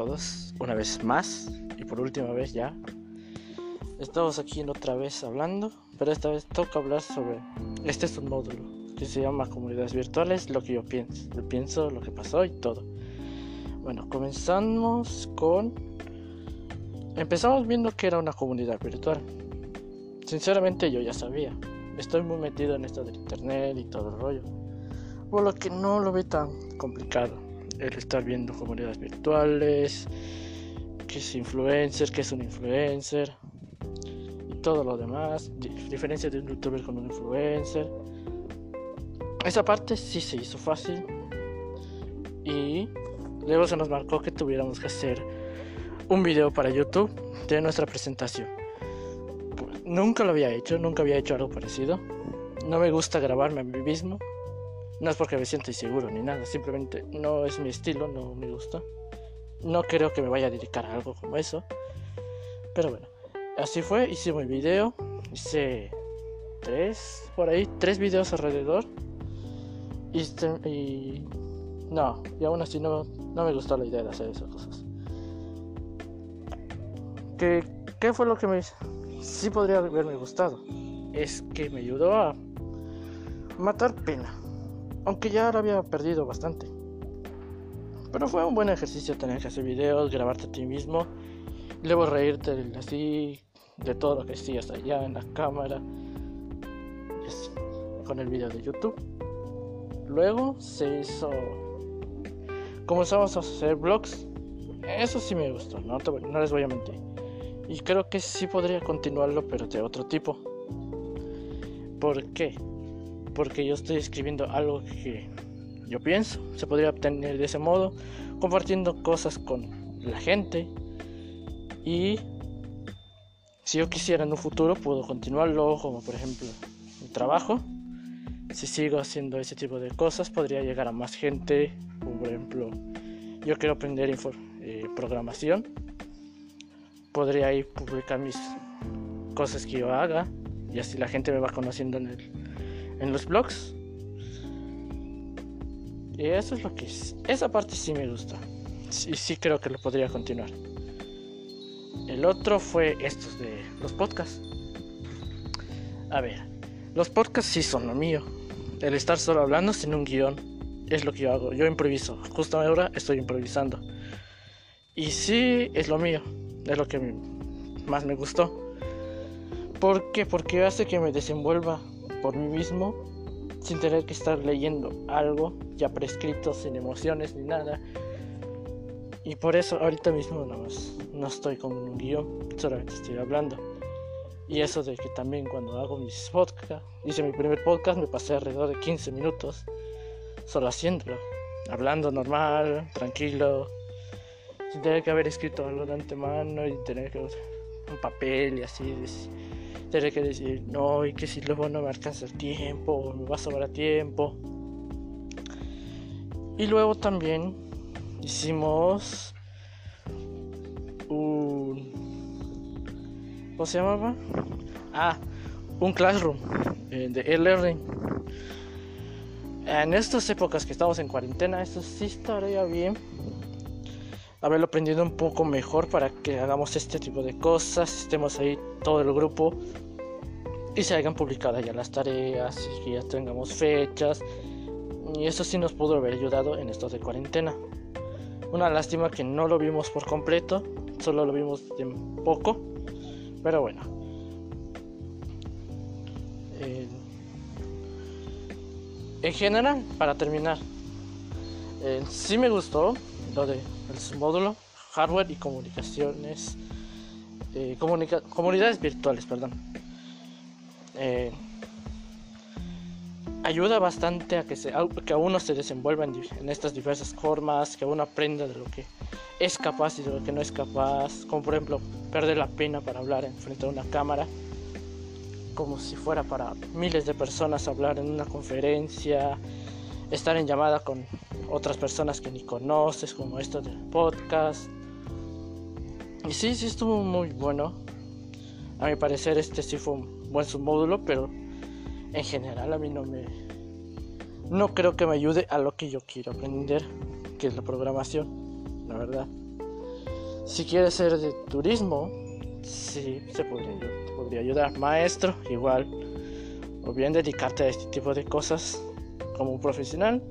todos, una vez más y por última vez ya. Estamos aquí otra vez hablando, pero esta vez toca hablar sobre. Este es un módulo que se llama Comunidades Virtuales, lo que yo pienso, lo pienso, lo que pasó y todo. Bueno, comenzamos con. Empezamos viendo que era una comunidad virtual. Sinceramente, yo ya sabía. Estoy muy metido en esto del internet y todo el rollo. Por lo que no lo ve tan complicado el estar viendo comunidades virtuales, qué es influencer, qué es un influencer y todo lo demás, diferencia de un youtuber con un influencer. Esa parte sí se hizo fácil y luego se nos marcó que tuviéramos que hacer un video para YouTube de nuestra presentación. Nunca lo había hecho, nunca había hecho algo parecido. No me gusta grabarme a mí mismo no es porque me siento inseguro ni nada, simplemente no es mi estilo, no me gusta. No creo que me vaya a dedicar a algo como eso. Pero bueno, así fue, hice mi video, hice tres, por ahí, tres videos alrededor. Y, y no, y aún así no, no me gustó la idea de hacer esas cosas. ¿Qué, ¿Qué fue lo que me sí podría haberme gustado? Es que me ayudó a matar pena aunque ya lo había perdido bastante. Pero fue un buen ejercicio tener que hacer videos, grabarte a ti mismo, luego reírte así de todo lo que hacías allá en la cámara, con el video de YouTube. Luego se hizo. Comenzamos a hacer vlogs. Eso sí me gustó, no, no les voy a mentir. Y creo que sí podría continuarlo, pero de otro tipo. ¿Por qué? Porque yo estoy escribiendo algo que yo pienso, se podría obtener de ese modo, compartiendo cosas con la gente. Y si yo quisiera en un futuro puedo continuarlo, como por ejemplo mi trabajo. Si sigo haciendo ese tipo de cosas podría llegar a más gente, por ejemplo yo quiero aprender eh, programación, podría ir publicar mis cosas que yo haga y así la gente me va conociendo en el en los blogs. Y eso es lo que es. Esa parte sí me gusta. Y sí, creo que lo podría continuar. El otro fue estos de los podcasts. A ver, los podcasts sí son lo mío. El estar solo hablando sin un guion es lo que yo hago. Yo improviso. Justo ahora estoy improvisando. Y sí es lo mío. Es lo que más me gustó. ¿Por qué? Porque hace que me desenvuelva por mí mismo sin tener que estar leyendo algo ya prescrito, sin emociones ni nada. Y por eso ahorita mismo no, no estoy con un guion, solamente estoy hablando. Y eso de que también cuando hago mis podcasts, hice mi primer podcast, me pasé alrededor de 15 minutos solo haciéndolo, hablando normal, tranquilo, sin tener que haber escrito algo de antemano y tener que un papel y así tener que decir, no, y que si luego no me alcanza el tiempo, o me va a sobrar tiempo. Y luego también hicimos un. ¿Cómo se llamaba? Ah, un classroom eh, de e-learning. En estas épocas que estamos en cuarentena, esto sí estaría bien haberlo aprendido un poco mejor para que hagamos este tipo de cosas, estemos ahí todo el grupo y se hayan publicado ya las tareas y que ya tengamos fechas y eso sí nos pudo haber ayudado en estos de cuarentena. Una lástima que no lo vimos por completo, solo lo vimos de poco, pero bueno. Eh, en general, para terminar, eh, sí me gustó lo de el módulo hardware y comunicaciones eh, comunidades virtuales perdón. Eh, ayuda bastante a que, se, que uno se desenvuelva en, estas diversas formas que uno aprenda de lo que es capaz y de lo que no es capaz como por ejemplo perder la pena para hablar en frente a una cámara como si fuera para miles de personas hablar en una conferencia estar en llamada con otras personas que ni conoces, como esto del podcast. Y sí, sí estuvo muy bueno. A mi parecer este sí fue un buen submódulo, pero en general a mí no me... No creo que me ayude a lo que yo quiero aprender, que es la programación, la verdad. Si quieres ser de turismo, sí, se podría, podría ayudar. Maestro, igual. O bien dedicarte a este tipo de cosas como un profesional.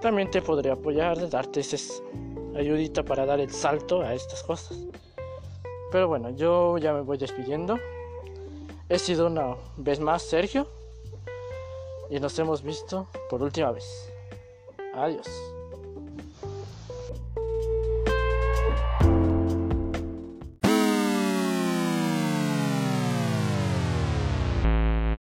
También te podría apoyar, darte esa ayudita para dar el salto a estas cosas. Pero bueno, yo ya me voy despidiendo. He sido una vez más Sergio. Y nos hemos visto por última vez. Adiós.